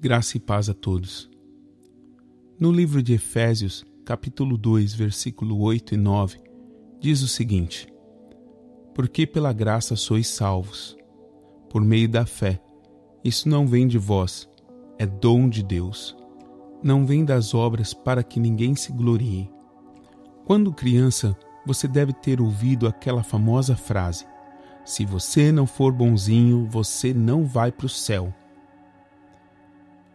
Graça e paz a todos. No livro de Efésios, capítulo 2, versículo 8 e 9, diz o seguinte: Porque pela graça sois salvos, por meio da fé. Isso não vem de vós, é dom de Deus. Não vem das obras para que ninguém se glorie. Quando criança, você deve ter ouvido aquela famosa frase: Se você não for bonzinho, você não vai para o céu.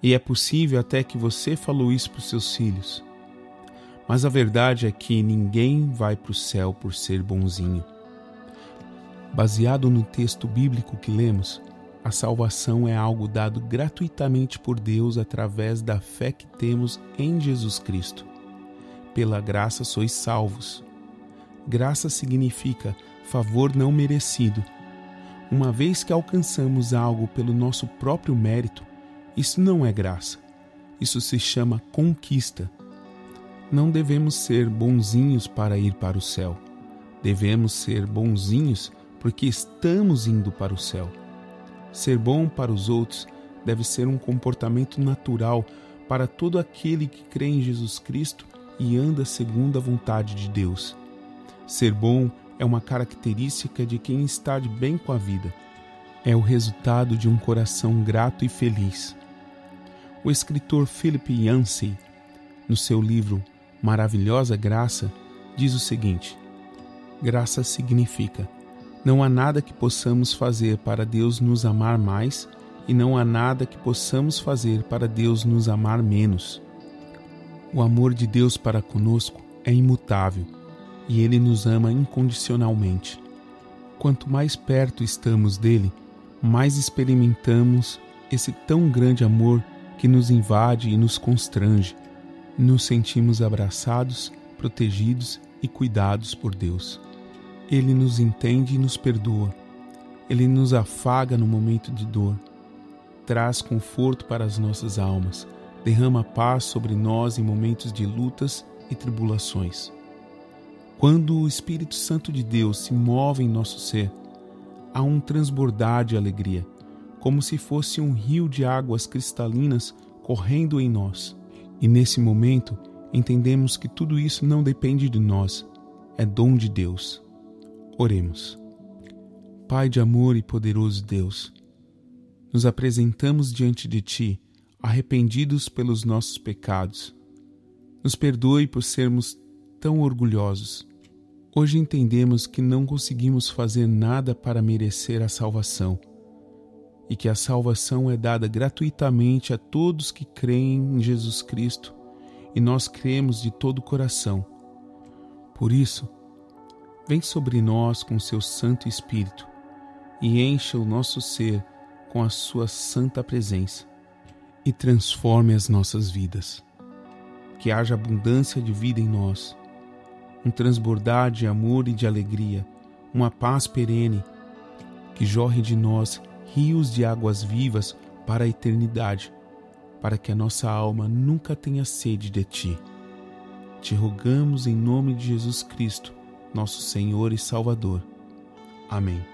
E é possível até que você falou isso para os seus filhos. Mas a verdade é que ninguém vai para o céu por ser bonzinho. Baseado no texto bíblico que lemos, a salvação é algo dado gratuitamente por Deus através da fé que temos em Jesus Cristo. Pela graça sois salvos. Graça significa favor não merecido. Uma vez que alcançamos algo pelo nosso próprio mérito, isso não é graça. Isso se chama conquista. Não devemos ser bonzinhos para ir para o céu. Devemos ser bonzinhos porque estamos indo para o céu. Ser bom para os outros deve ser um comportamento natural para todo aquele que crê em Jesus Cristo e anda segundo a vontade de Deus. Ser bom é uma característica de quem está de bem com a vida. É o resultado de um coração grato e feliz. O escritor Philip Yancey, no seu livro Maravilhosa Graça, diz o seguinte: Graça significa não há nada que possamos fazer para Deus nos amar mais e não há nada que possamos fazer para Deus nos amar menos. O amor de Deus para conosco é imutável e ele nos ama incondicionalmente. Quanto mais perto estamos dele, mais experimentamos esse tão grande amor que nos invade e nos constrange. Nos sentimos abraçados, protegidos e cuidados por Deus. Ele nos entende e nos perdoa. Ele nos afaga no momento de dor. Traz conforto para as nossas almas. Derrama paz sobre nós em momentos de lutas e tribulações. Quando o Espírito Santo de Deus se move em nosso ser, há um transbordar de alegria como se fosse um rio de águas cristalinas correndo em nós. E nesse momento, entendemos que tudo isso não depende de nós, é dom de Deus. Oremos. Pai de amor e poderoso Deus, nos apresentamos diante de Ti, arrependidos pelos nossos pecados. Nos perdoe por sermos tão orgulhosos. Hoje entendemos que não conseguimos fazer nada para merecer a salvação e que a salvação é dada gratuitamente a todos que creem em Jesus Cristo e nós cremos de todo o coração. Por isso, vem sobre nós com seu Santo Espírito e encha o nosso ser com a sua santa presença e transforme as nossas vidas. Que haja abundância de vida em nós, um transbordar de amor e de alegria, uma paz perene que jorre de nós rios de águas vivas para a eternidade, para que a nossa alma nunca tenha sede de ti. Te rogamos em nome de Jesus Cristo, nosso Senhor e Salvador. Amém.